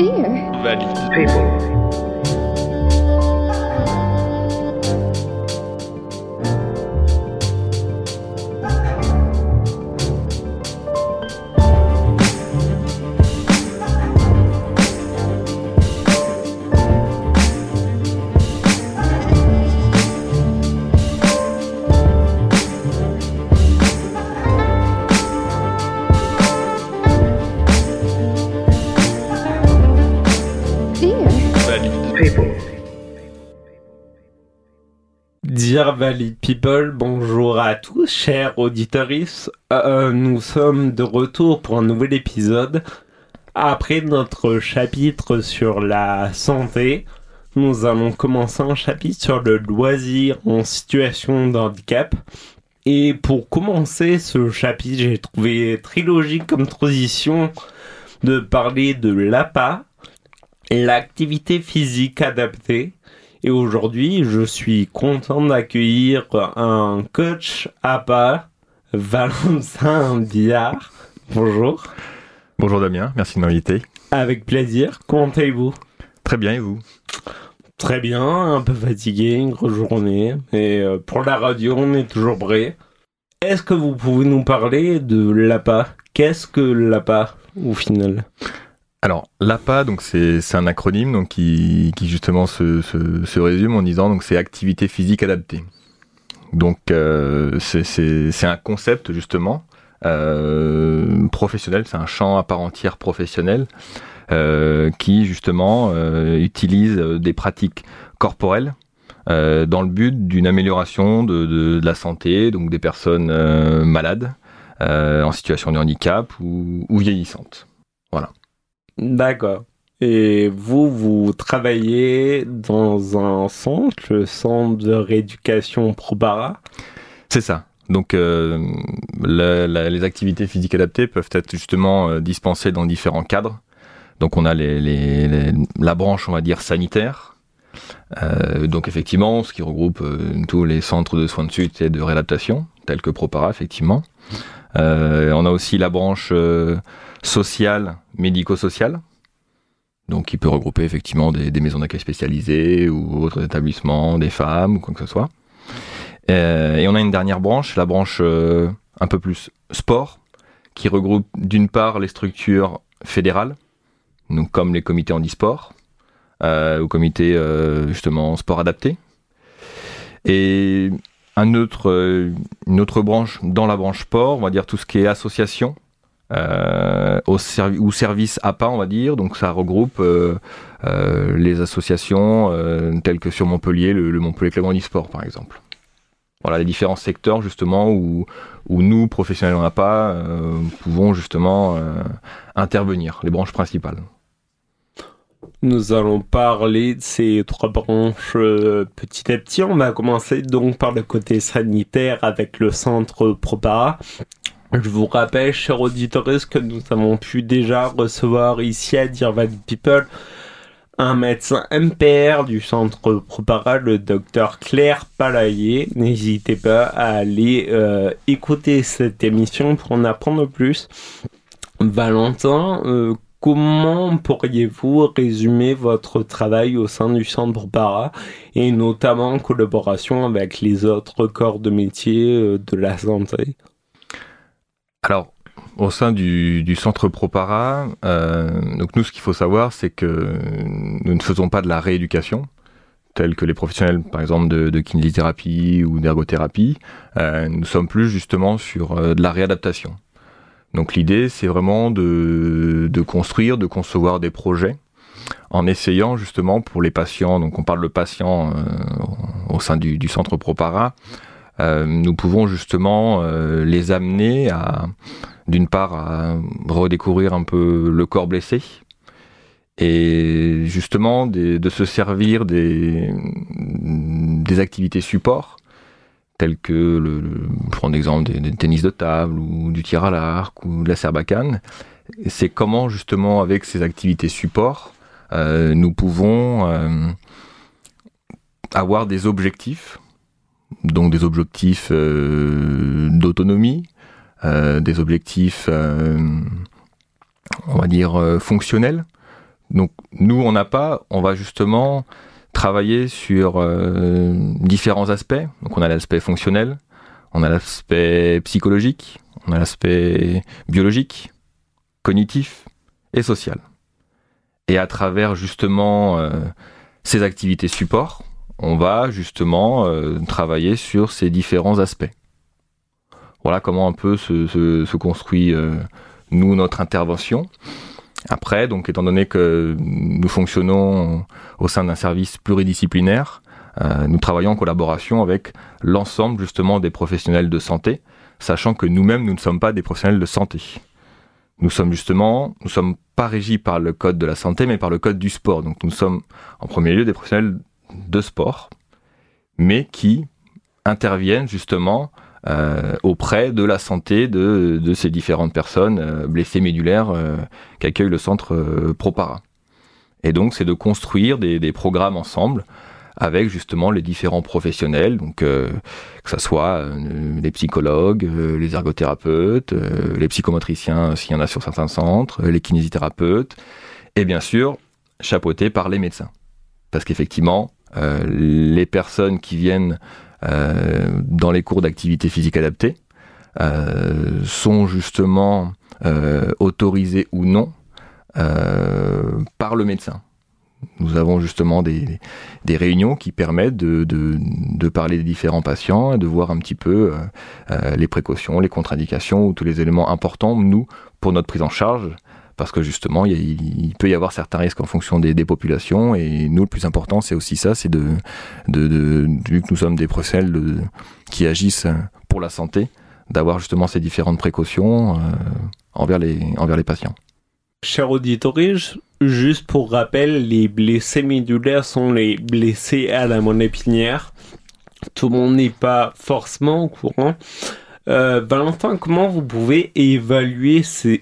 Dear. People. Dear Valid People, bonjour à tous, chers auditeurs. nous sommes de retour pour un nouvel épisode. Après notre chapitre sur la santé, nous allons commencer un chapitre sur le loisir en situation de handicap. Et pour commencer ce chapitre, j'ai trouvé très logique comme transition de parler de l'APA, l'activité physique adaptée. Et aujourd'hui, je suis content d'accueillir un coach APA, Valentin Billard. Bonjour. Bonjour Damien, merci de m'inviter. Avec plaisir. Comment allez-vous? Très bien, et vous? Très bien, un peu fatigué, une grosse journée. Et euh, pour la radio, on est toujours prêt. Est-ce que vous pouvez nous parler de l'APA Qu'est-ce que l'APA au final? Alors, l'APA, donc c'est un acronyme donc qui, qui justement se, se, se résume en disant donc c'est activité physique adaptée. Donc euh, c'est- un concept justement euh, professionnel, c'est un champ à part entière professionnel euh, qui justement euh, utilise des pratiques corporelles dans le but d'une amélioration de, de, la santé, donc des personnes malades, en situation de handicap ou, ou vieillissantes. D'accord. Et vous, vous travaillez dans un centre, le centre de rééducation Probara. C'est ça. Donc euh, les activités physiques adaptées peuvent être justement euh, dispensées dans différents cadres. Donc on a la branche, on va dire, sanitaire. Euh, donc effectivement, ce qui regroupe tous les centres de soins de suite et de réadaptation, tels que Propara, effectivement. On a aussi la branche sociale, médico-sociale. Donc qui peut regrouper effectivement des, maisons d'accueil spécialisées ou autres établissements, des femmes ou quoi que ce soit. Euh, et on a une dernière branche, la branche euh, un peu plus sport, qui regroupe d'une part les structures fédérales, comme les comités handisport, euh, ou comités justement sport adapté, et une autre branche dans la branche sport, on va dire tout ce qui est association, au servi- ou service APA, on va dire, donc ça regroupe euh, euh, les associations euh, telles que sur Montpellier, le, le Montpellier Club Handisport par exemple. Voilà les différents secteurs justement où, où nous, professionnels en APA, euh, pouvons justement euh, intervenir, les branches principales. Nous allons parler de ces trois branches euh, petit à petit. On va commencer donc par le côté sanitaire avec le centre Propara. Je vous rappelle, chers auditeurs, que nous avons pu déjà recevoir ici à Valley People un médecin MPR du centre Propara, le docteur Claire Palayer. N'hésitez pas à aller euh, écouter cette émission pour en apprendre plus. Valentin, euh, comment pourriez-vous résumer votre travail au sein du centre Para et notamment en collaboration avec les autres corps de métier euh, de la santé? Alors, au sein du, centre Propara, euh, donc nous, ce qu'il faut savoir, c'est que nous ne faisons pas de la rééducation, tels que les professionnels, par exemple, de, de kinésithérapie ou d'ergothérapie. Euh, nous sommes plus justement sur euh, de la réadaptation. Donc l'idée, c'est vraiment de, construire, de concevoir des projets en essayant justement pour les patients, donc on parle de patients au sein du, centre Propara, nous pouvons justement euh, les amener à, d'une part, à redécouvrir un peu le corps blessé, et justement de se servir des, activités support, telles que, je prends l'exemple des, tennis de table, ou du tir à l'arc, ou de la serbacane. C'est comment justement, avec ces activités support, euh, nous pouvons euh, avoir des objectifs, donc des objectifs euh, d'autonomie, euh, des objectifs, euh, on va dire, fonctionnels, Donc nous, on n'a pas, on va justement travailler sur différents aspects. Donc on a l'aspect fonctionnel, on a l'aspect psychologique, on a l'aspect biologique, cognitif et social. Et à travers justement ces activités support, on va justement euh, travailler sur ces différents aspects. Voilà comment un peu se, construit euh, nous notre intervention. Après, donc étant donné que nous fonctionnons au sein d'un service pluridisciplinaire, euh, nous travaillons en collaboration avec l'ensemble justement des professionnels de santé, sachant que nous-mêmes nous ne sommes pas des professionnels de santé. Nous sommes justement, nous sommes pas régis par le code de la santé, mais par le code du sport. Donc nous sommes en premier lieu des professionnels de sport, mais qui interviennent justement euh, auprès de la santé de, ces différentes personnes euh, blessées médulaires euh, qu'accueille le centre Propara. Et donc c'est de construire des, programmes ensemble avec justement les différents professionnels, que ce soit les psychologues, les ergothérapeutes, les psychomotriciens s'il y en a sur certains centres, les kinésithérapeutes, et bien sûr chapeauté par les médecins. Parce qu'effectivement, les personnes qui viennent euh, dans les cours d'activité physique adaptée euh, sont justement euh, autorisés ou non par le médecin. Nous avons justement des, réunions qui permettent de, parler des différents patients et de voir un petit peu euh, les précautions, les contre-indications ou tous les éléments importants, nous, pour notre prise en charge, parce que justement, il, peut y avoir certains risques en fonction des, populations. Et nous, le plus important, c'est aussi ça, c'est de, vu que nous sommes des professionnels qui agissent pour la santé, d'avoir justement ces différentes précautions euh, envers, les, envers les patients. Cher auditeur, juste pour rappel, les blessés médulaires sont les blessés à la moelle épinière. Tout le monde n'est pas forcément au courant. Euh, Valentin, comment vous pouvez évaluer ces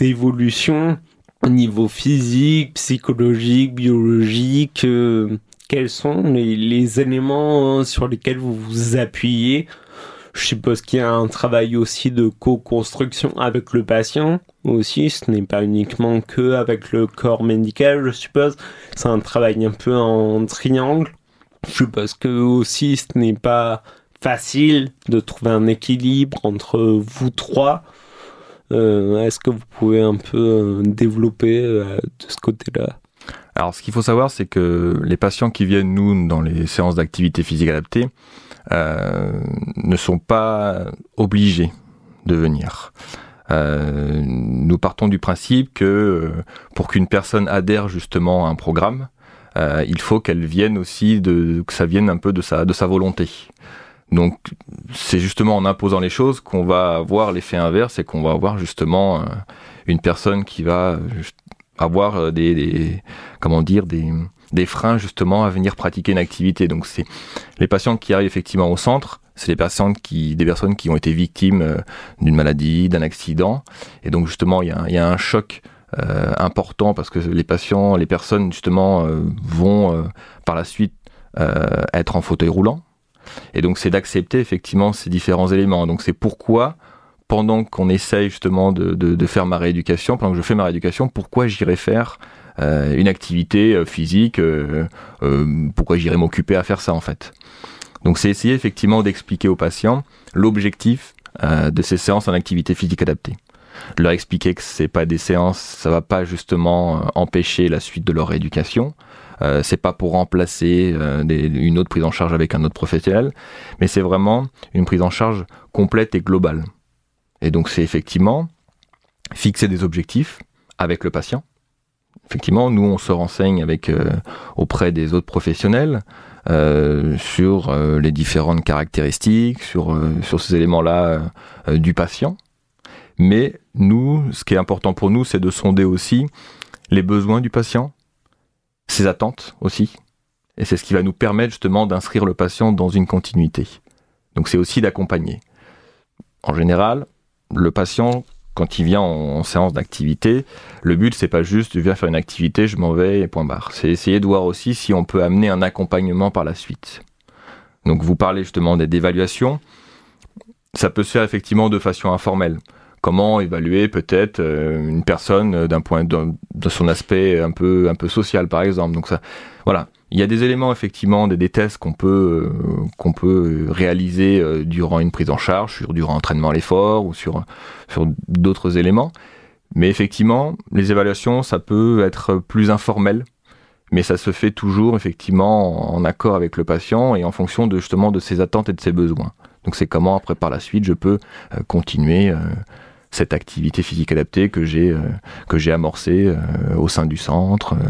évolutions au niveau physique, psychologique, biologique euh, Quels sont les, les, éléments sur lesquels vous vous appuyez? Je suppose qu'il y a un travail aussi de co-construction avec le patient aussi. Ce n'est pas uniquement que avec le corps médical, je suppose. C'est un travail un peu en triangle. Je suppose que aussi ce n'est pas facile de trouver un équilibre entre vous trois. Euh, Est-ce que vous pouvez un peu développer euh, de ce côté-là? Alors, ce qu'il faut savoir, c'est que les patients qui viennent, nous, dans les séances d'activité physique adaptée, euh, ne sont pas obligés de venir. Euh, nous partons du principe que pour qu'une personne adhère justement à un programme, euh, il faut qu'elle vienne aussi de, que ça vienne un peu de sa, de sa volonté. Donc c'est justement en imposant les choses qu'on va avoir l'effet inverse et qu'on va avoir justement euh, une personne qui va avoir euh, des, des comment dire des, des freins justement à venir pratiquer une activité. Donc c'est les patients qui arrivent effectivement au centre, c'est les personnes qui des personnes qui ont été victimes euh, d'une maladie, d'un accident et donc justement il y a, il y a un choc euh, important parce que les patients, les personnes justement euh, vont euh, par la suite être en fauteuil roulant et donc c'est d'accepter effectivement ces différents éléments. Donc c'est pourquoi pendant qu'on essaye justement de, faire ma rééducation, pendant que je fais ma rééducation, pourquoi j'irai faire euh, une activité euh, physique, euh, pourquoi j'irai m'occuper à faire ça en fait? Donc c'est essayer effectivement d'expliquer aux patients l'objectif de ces séances en activité physique adaptée. Leur expliquer que c'est pas des séances, ça va pas justement empêcher la suite de leur rééducation, euh, c'est pas pour remplacer euh, une autre prise en charge avec un autre professionnel, mais c'est vraiment une prise en charge complète et globale. Et donc c'est effectivement fixer des objectifs avec le patient. Effectivement, nous on se renseigne avec euh, auprès des autres professionnels sur les différentes caractéristiques, sur sur ces éléments-là du patient. Mais nous, ce qui est important pour nous, c'est de sonder aussi les besoins du patient, ses attentes aussi. Et c'est ce qui va nous permettre justement d'inscrire le patient dans une continuité. Donc c'est aussi d'accompagner. En général, le patient, quand il vient en, séance d'activité, le but c'est pas juste je viens faire une activité, je m'en vais et point barre. C'est essayer de voir aussi si on peut amener un accompagnement par la suite. Donc vous parlez justement d'évaluation. Ça peut se faire effectivement de façon informelle comment évaluer peut-être euh, une personne d'un point de, de, son aspect un peu un peu social par exemple. Donc ça, voilà. Il y a des éléments effectivement, des, tests qu'on peut euh, qu'on peut réaliser euh, durant une prise en charge, sur durant l'entraînement à l'effort ou sur sur d'autres éléments. Mais effectivement, les évaluations, ça peut être plus informel, mais ça se fait toujours effectivement en accord avec le patient et en fonction de justement de ses attentes et de ses besoins. Donc c'est comment après par la suite je peux euh, continuer cette activité physique adaptée que j'ai euh, que j'ai amorcée euh, au sein du centre, euh,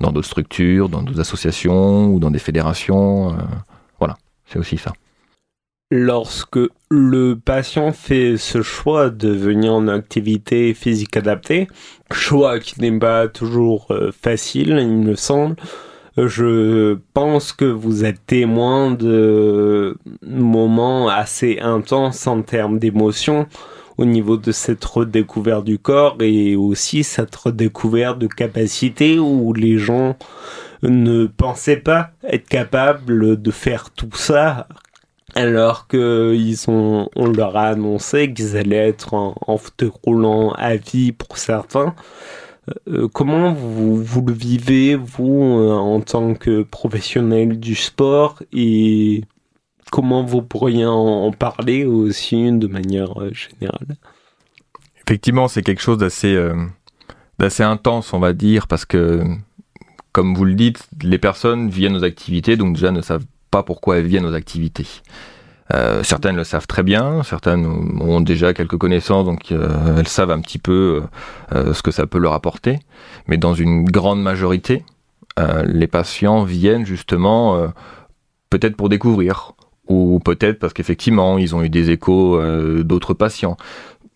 dans d'autres structures, dans d'autres associations ou dans des fédérations. voilà, c'est aussi ça. Lorsque le patient fait ce choix de venir en activité physique adaptée, choix qui n'est pas toujours facile, il me semble, je pense que vous êtes témoin de moments assez intenses en termes d'émotions au niveau de cette redécouverte du corps et aussi cette redécouverte de capacité où les gens ne pensaient pas être capables de faire tout ça alors qu'ils ont, on leur a annoncé qu'ils allaient être en, en fauteuil roulant à vie pour certains. Euh, comment vous, vous, le vivez, vous, euh, en tant que professionnel du sport et comment vous pourriez en, parler aussi de manière euh, générale? Effectivement, c'est quelque chose d'assez euh, d'assez intense, on va dire, parce que, comme vous le dites, les personnes viennent aux activités, donc déjà ne savent pas pourquoi elles viennent aux activités. Euh, certaines le savent très bien, certaines ont déjà quelques connaissances, donc elles savent un petit peu ce que ça peut leur apporter. Mais dans une grande majorité, les patients viennent justement peut-être pour découvrir, ou peut-être parce qu'effectivement ils ont eu des échos euh, d'autres patients.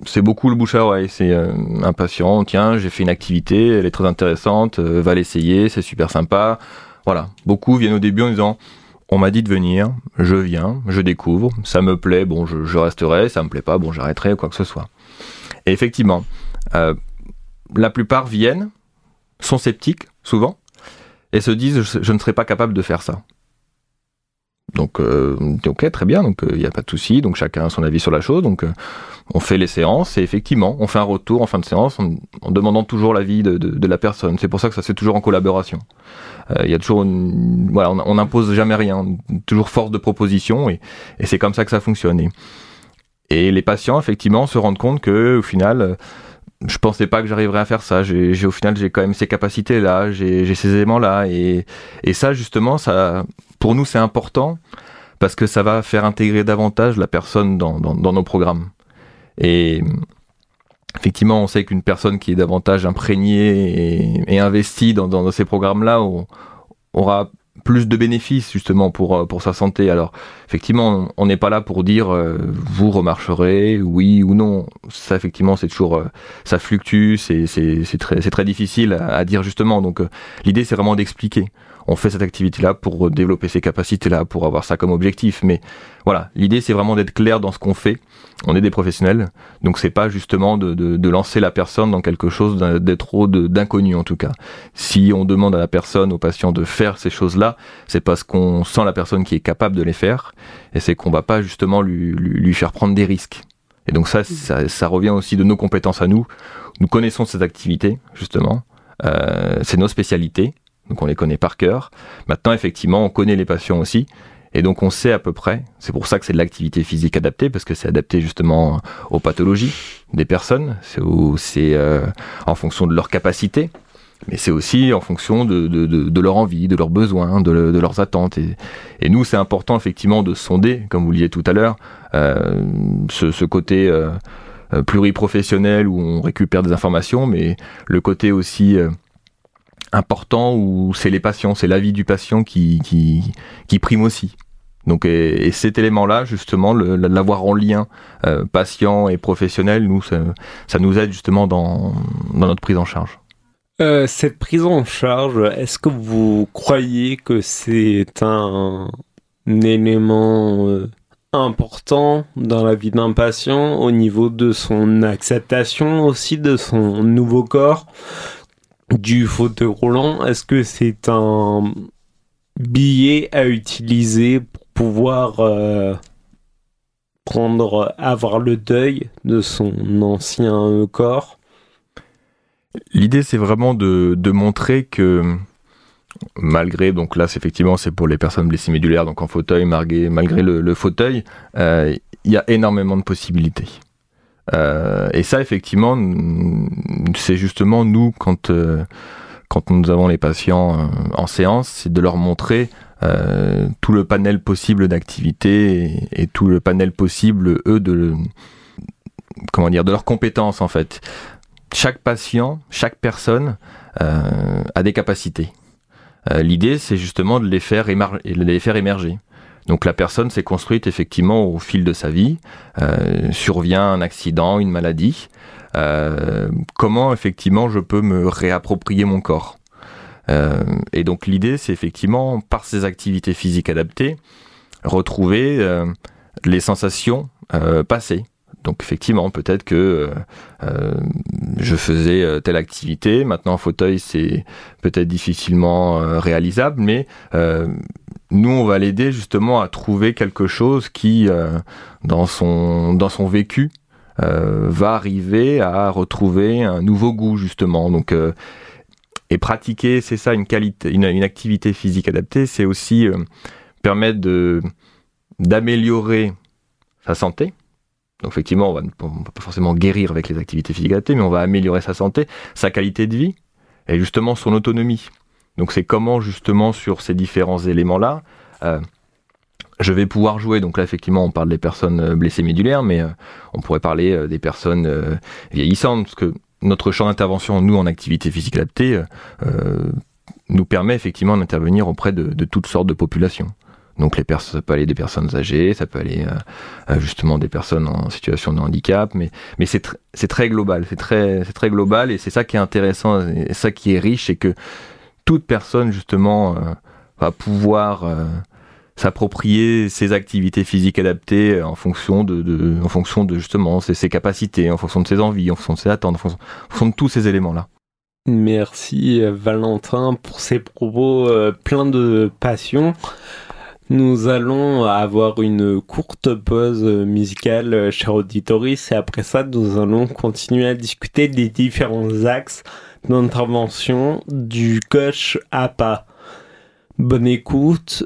C'est beaucoup le bouche à oreille. C'est euh, un patient, tiens, j'ai fait une activité, elle est très intéressante, euh, va l'essayer, c'est super sympa. Voilà, beaucoup viennent au début en disant, on m'a dit de venir, je viens, je découvre, ça me plaît, bon, je, je resterai, ça me plaît pas, bon, j'arrêterai, quoi que ce soit. Et effectivement, la plupart viennent, sont sceptiques, souvent, et se disent, je ne serai pas capable de faire ça. Donc, euh, ok, très bien, donc il euh, n'y a pas de souci, donc chacun a son avis sur la chose, donc euh, on fait les séances et effectivement, on fait un retour en fin de séance en, demandant toujours l'avis de, de, la personne. C'est pour ça que ça se fait toujours en collaboration. Euh, il y a toujours, une, voilà, on n'impose jamais rien, toujours force de proposition et, c'est comme ça que ça fonctionne. Et, les patients, effectivement, se rendent compte que au final, je pensais pas que j'arriverais à faire ça. J'ai, au final, j'ai quand même ces capacités-là, j'ai, ces éléments-là, et ça, justement, ça, pour nous, c'est important parce que ça va faire intégrer davantage la personne dans, nos programmes. Et effectivement, on sait qu'une personne qui est davantage imprégnée et, investie dans, ces programmes-là aura plus de bénéfices justement pour, euh, pour sa santé. Alors effectivement, on n'est pas là pour dire euh, vous remarcherez, oui ou non. Ça effectivement, c'est toujours, euh, ça fluctue, c'est très, difficile à, dire justement. Donc l'idée, c'est vraiment d'expliquer on fait cette activité-là pour développer ces capacités-là, pour avoir ça comme objectif. Mais voilà, l'idée c'est vraiment d'être clair dans ce qu'on fait. On est des professionnels, donc c'est pas justement de, de, de, lancer la personne dans quelque chose d'être trop d'inconnu en tout cas. Si on demande à la personne, au patient de faire ces choses-là, c'est parce qu'on sent la personne qui est capable de les faire, et c'est qu'on va pas justement lui, lui, lui faire prendre des risques. Et donc ça, ça, ça, revient aussi de nos compétences à nous. Nous connaissons ces activités, justement. Euh, c'est nos spécialités donc on les connaît par cœur. Maintenant, effectivement, on connaît les patients aussi. Et donc on sait à peu près, c'est pour ça que c'est de l'activité physique adaptée, parce que c'est adapté justement aux pathologies des personnes, c'est euh, en fonction de leur capacité, mais c'est aussi en fonction de, de, de, de, leur envie, de leurs besoins, de, leurs attentes. Et, nous, c'est important effectivement de sonder, comme vous le disiez tout à l'heure, euh, ce, ce, côté euh, pluriprofessionnel où on récupère des informations, mais le côté aussi euh, important où c'est les patients, c'est l'avis du patient qui, qui, prime aussi. Donc, et, et cet élément-là, justement, l'avoir en lien euh, patient et professionnel, nous, ça, nous aide justement dans, dans notre prise en charge. Euh, cette prise en charge, est-ce que vous croyez que c'est un, un, élément euh, important dans la vie d'un patient au niveau de son acceptation aussi de son nouveau corps? Du fauteuil roulant, est-ce que c'est un billet à utiliser pour pouvoir euh, prendre, avoir le deuil de son ancien corps? L'idée, c'est vraiment de, de, montrer que malgré, donc là, effectivement, c'est pour les personnes blessées médulaires, donc en fauteuil, malgré, malgré le, le fauteuil, euh, il y a énormément de possibilités. Euh, et ça, effectivement, c'est justement nous, quand, euh, quand nous avons les patients euh, en séance, c'est de leur montrer euh, tout le panel possible d'activités et, tout le panel possible, eux, de, comment dire, de leurs compétences, en fait. Chaque patient, chaque personne euh, a des capacités. L'idée, c'est justement de les faire émerger. Donc la personne s'est construite effectivement au fil de sa vie. Euh, survient un accident, une maladie. Euh, comment effectivement je peux me réapproprier mon corps? Euh, Et donc l'idée, c'est effectivement par ces activités physiques adaptées, retrouver les sensations passées. Donc effectivement, peut-être que je faisais telle activité, maintenant en fauteuil c'est peut-être difficilement réalisable, mais nous on va l'aider justement à trouver quelque chose qui, dans, son, dans son vécu, va arriver à retrouver un nouveau goût justement. Donc et pratiquer, c'est ça une qualité, une, une, activité physique adaptée, c'est aussi permettre de d'améliorer sa santé, donc effectivement, on va pas forcément guérir avec les activités physiques adaptées, mais on va améliorer sa santé, sa qualité de vie et justement son autonomie. Donc c'est comment justement sur ces différents éléments-là, euh, je vais pouvoir jouer. Donc là effectivement, on parle des personnes blessées médulaires, mais euh, on pourrait parler euh, des personnes vieillissantes, parce que notre champ d'intervention, nous en activité physique adaptée, nous permet effectivement d'intervenir auprès de, de toutes sortes de populations. Donc les personnes, ça peut aller des personnes âgées, ça peut aller euh, justement des personnes en situation de handicap, mais mais c'est tr très global, c'est très très global et c'est ça qui est intéressant et ça qui est riche, c'est que toute personne justement euh, va pouvoir euh, s'approprier ses activités physiques adaptées en fonction de, de en fonction de justement ses, capacités, en fonction de ses envies, en fonction de ses attentes, en fonction, de tous ces éléments là. Merci Valentin pour ces propos euh, pleins de passion. Nous allons avoir une courte pause musicale, cher auditoris, et après ça, nous allons continuer à discuter des différents axes d'intervention du coach APA. Bonne écoute.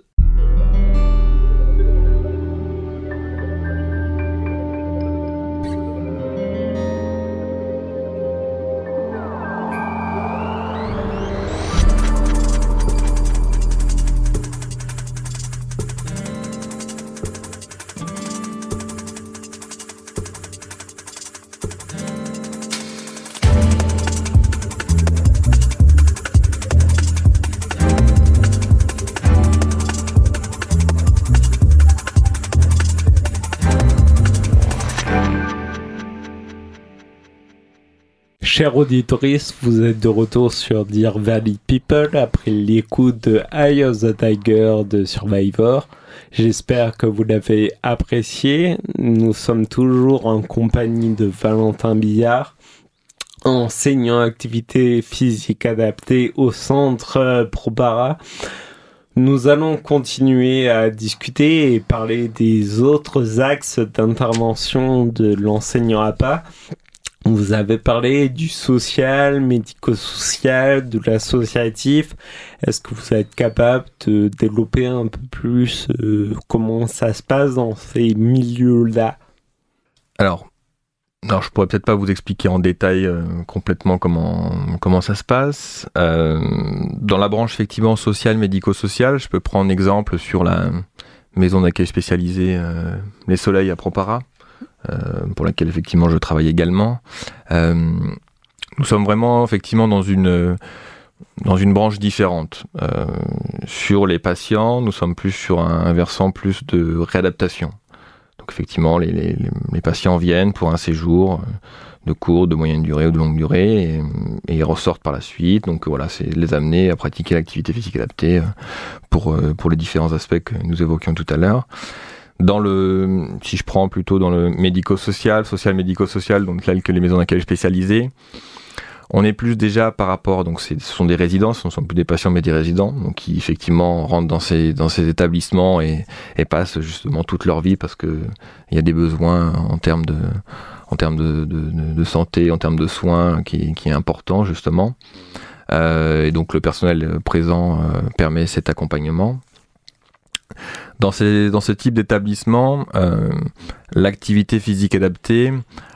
Chers auditeurs, vous êtes de retour sur Dear Valley People après l'écoute de Eye of the Tiger de Survivor. J'espère que vous l'avez apprécié. Nous sommes toujours en compagnie de Valentin Billard, enseignant activité physique adaptée au centre Probara. Nous allons continuer à discuter et parler des autres axes d'intervention de l'enseignant APA. Vous avez parlé du social, médico-social, de l'associatif. Est-ce que vous êtes capable de développer un peu plus euh, comment ça se passe dans ces milieux-là? Alors, alors, je pourrais peut-être pas vous expliquer en détail euh, complètement comment comment ça se passe. Euh, dans la branche effectivement sociale, médico-sociale, je peux prendre exemple sur la maison d'accueil spécialisée Les Soleils à Propara pour laquelle effectivement je travaille également. Euh, nous sommes vraiment effectivement dans une dans une branche différente. Euh, sur les patients, nous sommes plus sur un, versant plus de réadaptation. Donc effectivement, les, les, patients viennent pour un séjour de courte, de moyenne durée ou de longue durée et, et ils ressortent par la suite. Donc voilà, c'est les amener à pratiquer l'activité physique adaptée pour, pour les différents aspects que nous évoquions tout à l'heure dans le, si je prends plutôt dans le médico-social, social-médico-social, donc tel que les maisons d'accueil spécialisées, On est plus déjà par rapport, donc ce sont des résidents, ce ne sont plus des patients mais des résidents, donc qui effectivement rentrent dans ces, dans ces établissements et, et passent justement toute leur vie parce que il y a des besoins en termes de, en termes de, de, de santé, en termes de soins qui, qui est important justement. Euh, et donc le personnel présent euh, permet cet accompagnement. Dans, ces, dans ce type d'établissement, euh, l'activité physique adaptée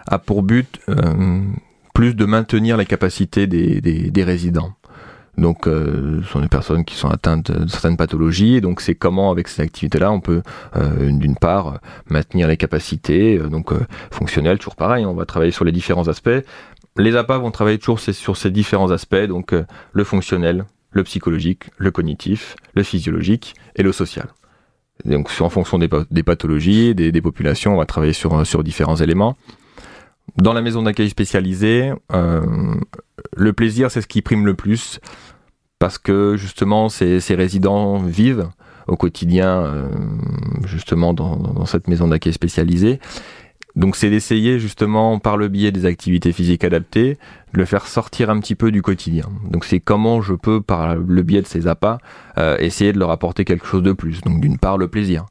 a pour but euh, plus de maintenir les capacités des, des, des résidents. Donc, euh, ce sont des personnes qui sont atteintes de certaines pathologies. Et donc, c'est comment, avec ces activités-là, on peut, euh, d'une part, maintenir les capacités, euh, donc fonctionnelles, toujours pareil. On va travailler sur les différents aspects. Les APA vont travailler toujours sur ces différents aspects, donc le fonctionnel, le psychologique, le cognitif, le physiologique et le social. Donc, en fonction des, pathologies, des, des, populations, on va travailler sur, sur différents éléments. Dans la maison d'accueil spécialisée, euh, le plaisir, c'est ce qui prime le plus, parce que justement, ces, ces résidents vivent au quotidien, euh, justement, dans, dans, cette maison d'accueil spécialisée. Donc c'est d'essayer justement par le biais des activités physiques adaptées de le faire sortir un petit peu du quotidien. Donc c'est comment je peux par le biais de ces appâts euh, essayer de leur apporter quelque chose de plus. Donc d'une part le plaisir,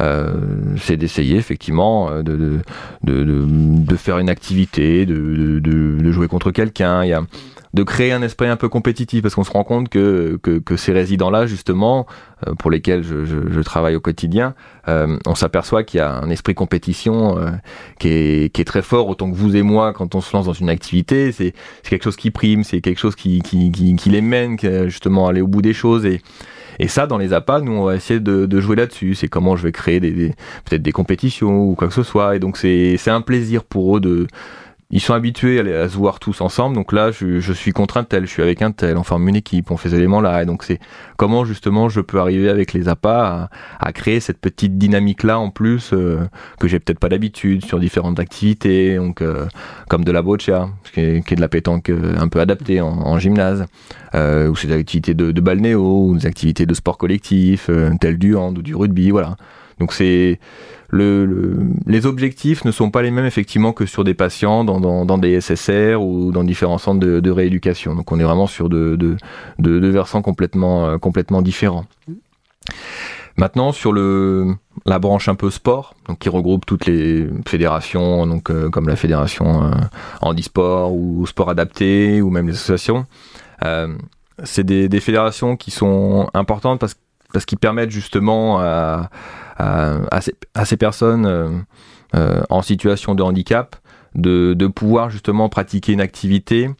euh, c'est d'essayer effectivement de, de, de, de, faire une activité, de, de jouer contre quelqu'un. De créer un esprit un peu compétitif parce qu'on se rend compte que, que, que ces résidents-là, justement, euh, pour lesquels je, je, je, travaille au quotidien, euh, on s'aperçoit qu'il y a un esprit compétition euh, qui, est, qui est très fort, autant que vous et moi, quand on se lance dans une activité, c'est quelque chose qui prime, c'est quelque chose qui, qui, qui, qui les mène justement à aller au bout des choses et et ça, dans les appâts, nous, on va essayer de, de jouer là-dessus. C'est comment je vais créer des, des peut-être des compétitions ou quoi que ce soit. Et donc, c'est un plaisir pour eux de, ils sont habitués à, se voir tous ensemble. Donc là, je, je, suis contre un tel, je suis avec un tel, on forme une équipe, on fait ces éléments-là. Et donc c'est comment justement je peux arriver avec les appâts à, créer cette petite dynamique-là en plus euh, que j'ai peut-être pas d'habitude sur différentes activités, donc euh, comme de la boccia, qui est, qui est, de la pétanque euh, un peu adaptée en, gymnase, ou c'est des activités de, de balnéo, ou des activités de sport collectif, tel du hand ou du rugby, voilà. Donc c'est le, le, les objectifs ne sont pas les mêmes effectivement que sur des patients dans, dans, dans des SSR ou dans différents centres de, de, rééducation. Donc on est vraiment sur deux de, de, de, versants complètement, euh, complètement différents. Maintenant sur le la branche un peu sport, donc qui regroupe toutes les fédérations, donc euh, comme la fédération euh, handisport ou sport adapté ou même les associations. Euh, c'est des, des, fédérations qui sont importantes parce, parce qu'ils permettent justement à, à, à, ces, à ces, personnes euh, euh, en situation de handicap de, de, pouvoir justement pratiquer une activité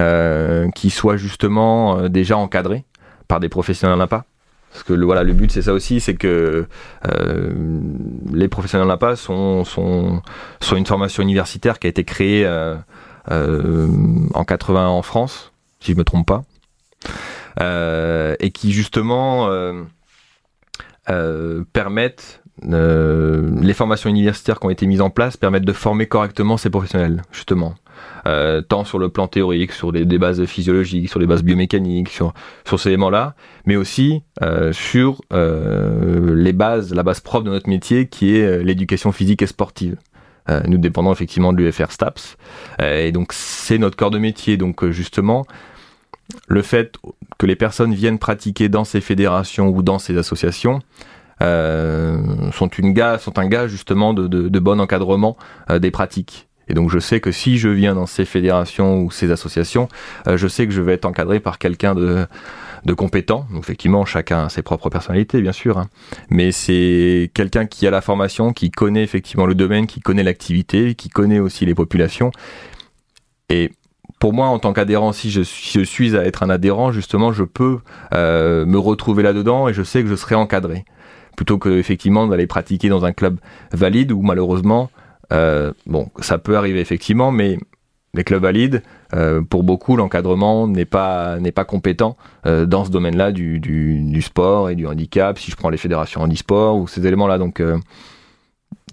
euh, qui soit justement euh, déjà encadrée par des professionnels d'APA. Parce que le, voilà, le but c'est ça aussi, c'est que euh, les professionnels d'APA sont, sont, sont une formation universitaire qui a été créée en 80 en France, si je me trompe pas, et qui justement euh, permettent euh, les formations universitaires qui ont été mises en place permettent de former correctement ces professionnels, justement. Euh, tant sur le plan théorique, sur des, bases physiologiques, sur les bases biomécaniques, sur, sur ces éléments-là, mais aussi euh, sur euh, les bases, la base propre de notre métier qui est euh, l'éducation physique et sportive. nous dépendons effectivement de l'UFR STAPS, et donc c'est notre corps de métier. Donc justement, le fait que les personnes viennent pratiquer dans ces fédérations ou dans ces associations euh, sont, une gage, sont un gage justement de, de, de bon encadrement euh, des pratiques. Et donc je sais que si je viens dans ces fédérations ou ces associations, euh, je sais que je vais être encadré par quelqu'un de, de compétent. Donc effectivement, chacun a ses propres personnalités, bien sûr. Hein. Mais c'est quelqu'un qui a la formation, qui connaît effectivement le domaine, qui connaît l'activité, qui connaît aussi les populations. Et pour moi, en tant qu'adhérent, si je, suis à être un adhérent, justement, je peux euh, me retrouver là-dedans et je sais que je serai encadré. Plutôt que effectivement d'aller pratiquer dans un club valide où malheureusement, euh, bon, ça peut arriver effectivement, mais les clubs valides, euh, pour beaucoup, l'encadrement n'est pas n'est pas compétent euh, dans ce domaine-là du, du, du, sport et du handicap. Si je prends les fédérations handisport ou ces éléments-là, donc euh,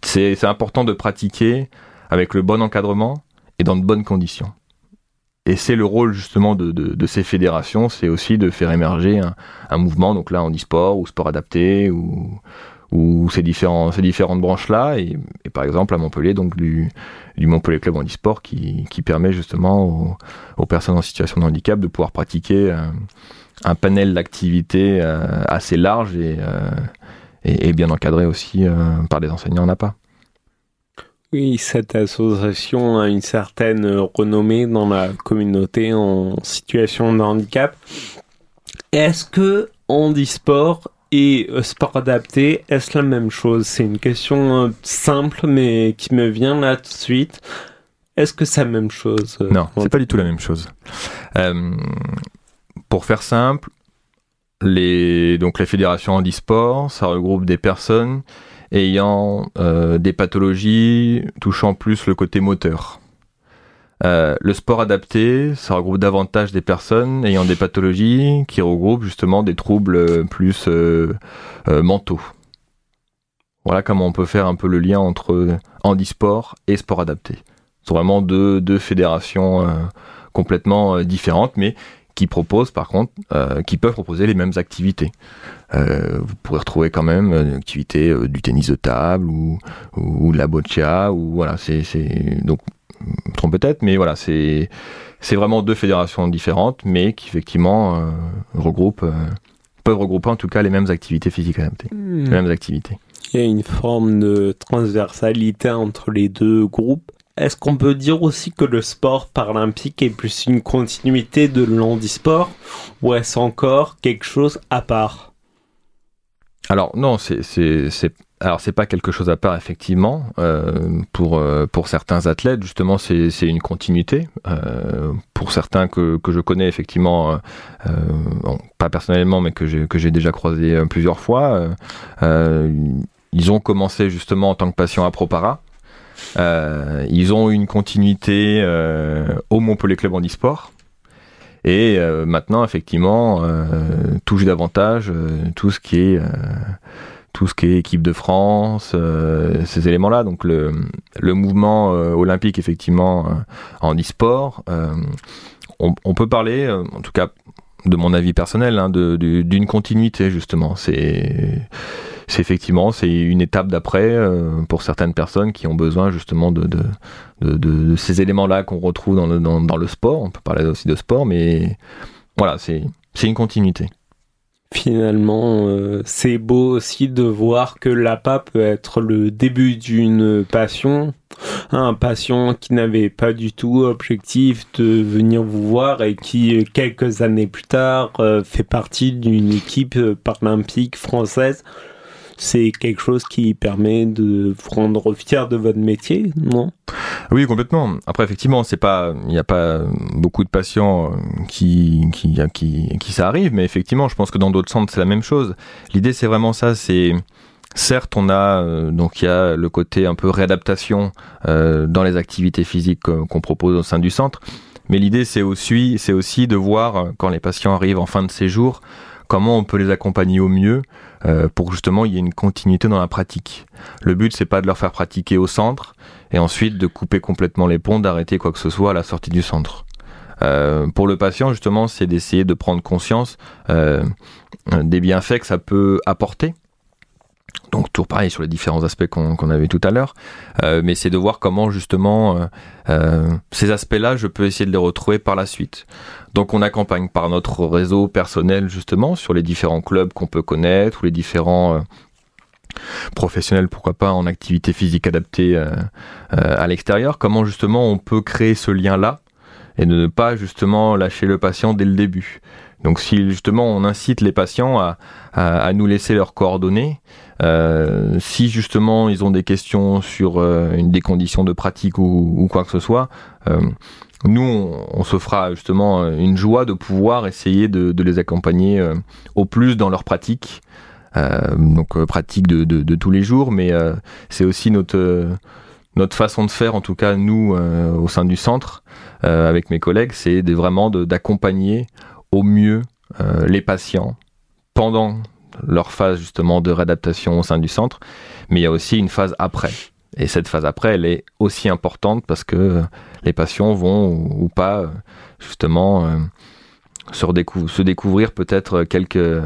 c'est important de pratiquer avec le bon encadrement et dans de bonnes conditions. Et c'est le rôle justement de, de, de ces fédérations, c'est aussi de faire émerger un, un, mouvement, donc là on dit sport ou sport adapté ou, ou ces, différents, ces différentes branches-là. Et, par exemple, à Montpellier, donc du, du Montpellier Club Handisport qui, qui permet justement aux, personnes en situation de handicap de pouvoir pratiquer un panel d'activités assez large et, et, bien encadré aussi par des enseignants en APA. Oui, cette association a une certaine renommée dans la communauté en situation de handicap. Est-ce que handisport et sport adapté, est-ce la même chose? C'est une question euh, simple mais qui me vient là tout de suite. Est-ce que c'est la même chose euh, Non, c'est pas du tout la même chose. Euh, pour faire simple, les, donc les fédérations handisport, ça regroupe des personnes ayant euh, des pathologies touchant plus le côté moteur. Euh, le sport adapté, ça regroupe davantage des personnes ayant des pathologies qui regroupent justement des troubles plus euh, mentaux. Voilà comment on peut faire un peu le lien entre handisport et sport adapté. Ce sont vraiment deux, deux fédérations complètement différentes, mais qui proposent par contre, qui peuvent proposer les mêmes activités. Euh, vous pourrez retrouver quand même une activité euh, du tennis de table ou, ou, de la boccia ou voilà c'est donc je me trompe peut-être mais voilà c'est c'est vraiment deux fédérations différentes mais qui effectivement euh, regroupent peuvent regrouper en tout cas les mêmes activités physiques adaptées hmm. les mêmes activités il y a une forme de transversalité entre les deux groupes est-ce qu'on peut dire aussi que le sport paralympique est plus une continuité de l'handisport ou est-ce encore quelque chose à part? Alors non, c'est alors pas quelque chose à part effectivement euh, pour euh, pour certains athlètes justement c'est une continuité. Euh, pour certains que je connais effectivement pas personnellement mais que j'ai que j'ai déjà croisé plusieurs fois ils ont commencé justement en tant que patient à Propara ils ont une continuité au Montpellier Club Handisport et euh, maintenant, effectivement, euh, touche davantage euh, tout ce qui est tout ce qui est équipe de France, ces éléments-là. Donc le, le mouvement olympique, effectivement, en e-sport, on, on, peut parler, en tout cas de mon avis personnel, hein, d'une continuité justement. C'est c'est effectivement c'est une étape d'après euh, pour certaines personnes qui ont besoin justement de, ces éléments-là qu'on retrouve dans le, sport. On peut parler aussi de sport, mais voilà, c'est une continuité. Finalement, euh, c'est beau aussi de voir que l'APA peut être le début d'une passion. Un patient qui n'avait pas du tout objectif de venir vous voir et qui, quelques années plus tard, euh, fait partie d'une équipe paralympique française c'est quelque chose qui permet de vous rendre fier de votre métier, non? Oui, complètement. Après, effectivement, c'est pas, il n'y a pas beaucoup de patients euh, qui, qui, qui, qui ça arrive, mais effectivement, je pense que dans d'autres centres, c'est la même chose. L'idée, c'est vraiment ça, c'est Certes, on a euh, donc il y a le côté un peu réadaptation euh, dans les activités physiques qu'on propose au sein du centre, mais l'idée c'est aussi c'est aussi de voir quand les patients arrivent en fin de séjour comment on peut les accompagner au mieux euh, pour justement il y ait une continuité dans la pratique. Le but c'est pas de leur faire pratiquer au centre et ensuite de couper complètement les ponts, d'arrêter quoi que ce soit à la sortie du centre. Euh, pour le patient justement c'est d'essayer de prendre conscience euh, des bienfaits que ça peut apporter donc toujours pareil sur les différents aspects qu'on avait tout à l'heure, euh, mais c'est de voir comment justement euh, euh, ces aspects-là, je peux essayer de les retrouver par la suite. Donc on accompagne par notre réseau personnel justement sur les différents clubs qu'on peut connaître ou les différents professionnels, pourquoi pas en activité physique adaptée à l'extérieur, comment justement on peut créer ce lien-là et ne pas justement lâcher le patient dès le début. Donc si justement on incite les patients à, à nous laisser leurs coordonnées, euh, si justement ils ont des questions sur euh, une des conditions de pratique ou, quoi que ce soit, euh, nous on, se fera justement une joie de pouvoir essayer de, les accompagner au plus dans leur pratique. donc pratique de, de, tous les jours, mais c'est aussi notre notre façon de faire, en tout cas nous au sein du centre, avec mes collègues, c'est vraiment d'accompagner au mieux les patients pendant leur phase justement de réadaptation au sein du centre, mais il y a aussi une phase après. Et cette phase après, elle est aussi importante parce que les patients vont ou, pas justement euh, se, se, découvrir peut-être quelques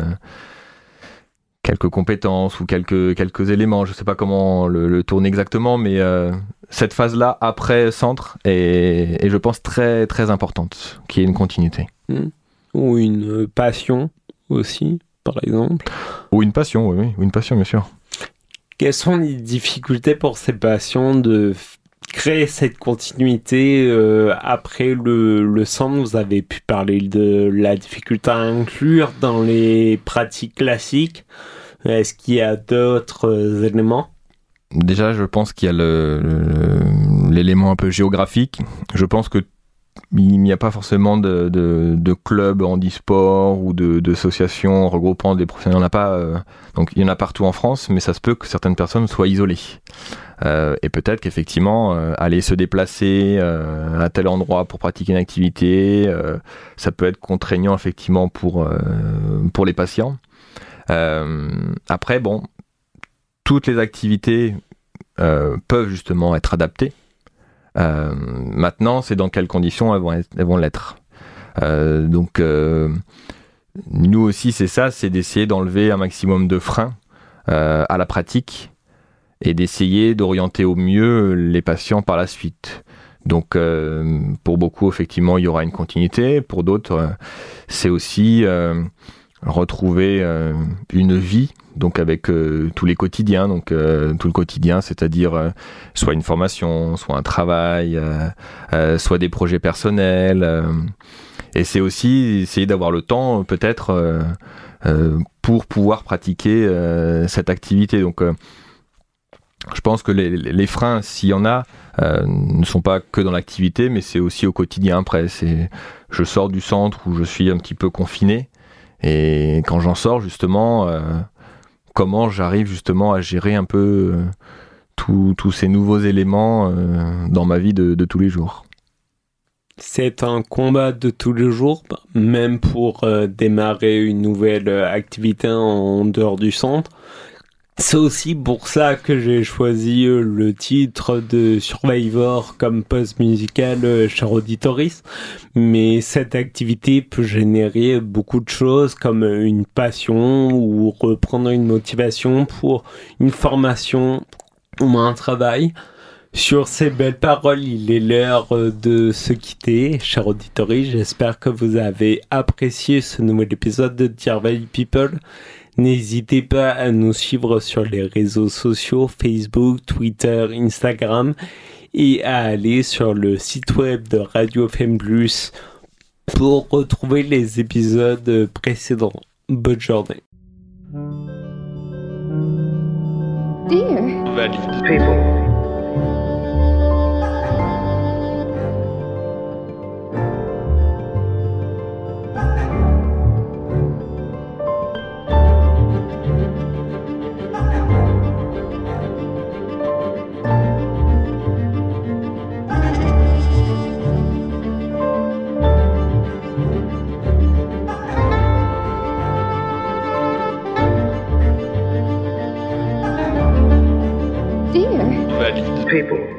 quelques compétences ou quelques quelques éléments. Je sais pas comment le, le tourner exactement, mais euh, cette phase-là après centre est, est, je pense très très importante, qui est une continuité. Mmh. Ou une passion aussi, par exemple. Ou une passion, oui, oui, ou une passion bien sûr. Quelles sont les difficultés pour ces patients de créer cette continuité euh, après le, le centre? Vous avez pu parler de la difficulté à inclure dans les pratiques classiques. Est-ce qu'il y a d'autres euh, éléments? Déjà, je pense qu'il y a l'élément un peu géographique. Je pense que il n'y a pas forcément de, de, de clubs handisport ou d'associations regroupant des professionnels. Il n'y en a pas. Euh, donc il y en a partout en France, mais ça se peut que certaines personnes soient isolées. Euh, et peut-être qu'effectivement, euh, aller se déplacer à tel endroit pour pratiquer une activité, ça peut être contraignant effectivement pour pour les patients. après, bon, toutes les activités peuvent justement être adaptées. Euh, maintenant, c'est dans quelles conditions elles vont, l'être. Euh, donc, euh, nous aussi, c'est ça, c'est d'essayer d'enlever un maximum de freins à la pratique et d'essayer d'orienter au mieux les patients par la suite. Donc pour beaucoup, effectivement, il y aura une continuité. Pour d'autres, c'est aussi retrouver une vie donc avec euh, tous les quotidiens, donc euh, tout le quotidien, c'est-à-dire euh, soit une formation, soit un travail, soit des projets personnels. et c'est aussi essayer d'avoir le temps, peut-être, pour pouvoir pratiquer cette activité. Donc, je pense que les, les freins, s'il y en a, ne sont pas que dans l'activité, mais c'est aussi au quotidien. Après, c'est, je sors du centre où je suis un petit peu confiné. Et quand j'en sors, justement, comment j'arrive justement à gérer un peu euh, tous ces nouveaux éléments euh, dans ma vie de, tous les jours. C'est un combat de tous les jours, même pour euh, démarrer une nouvelle activité en dehors du centre. C'est aussi pour ça que j'ai choisi euh, le titre de Survivor comme post musical euh, chez Auditoris. Mais cette activité peut générer beaucoup de choses comme une passion ou reprendre une motivation pour une formation ou un travail. Sur ces belles paroles, il est l'heure euh, de se quitter, cher auditory. J'espère que vous avez apprécié ce nouvel épisode de Dear People. N'hésitez pas à nous suivre sur les réseaux sociaux Facebook, Twitter, Instagram et à aller sur le site web de Radio FM Plus pour retrouver les épisodes précédents. Bonne journée. Dear people. People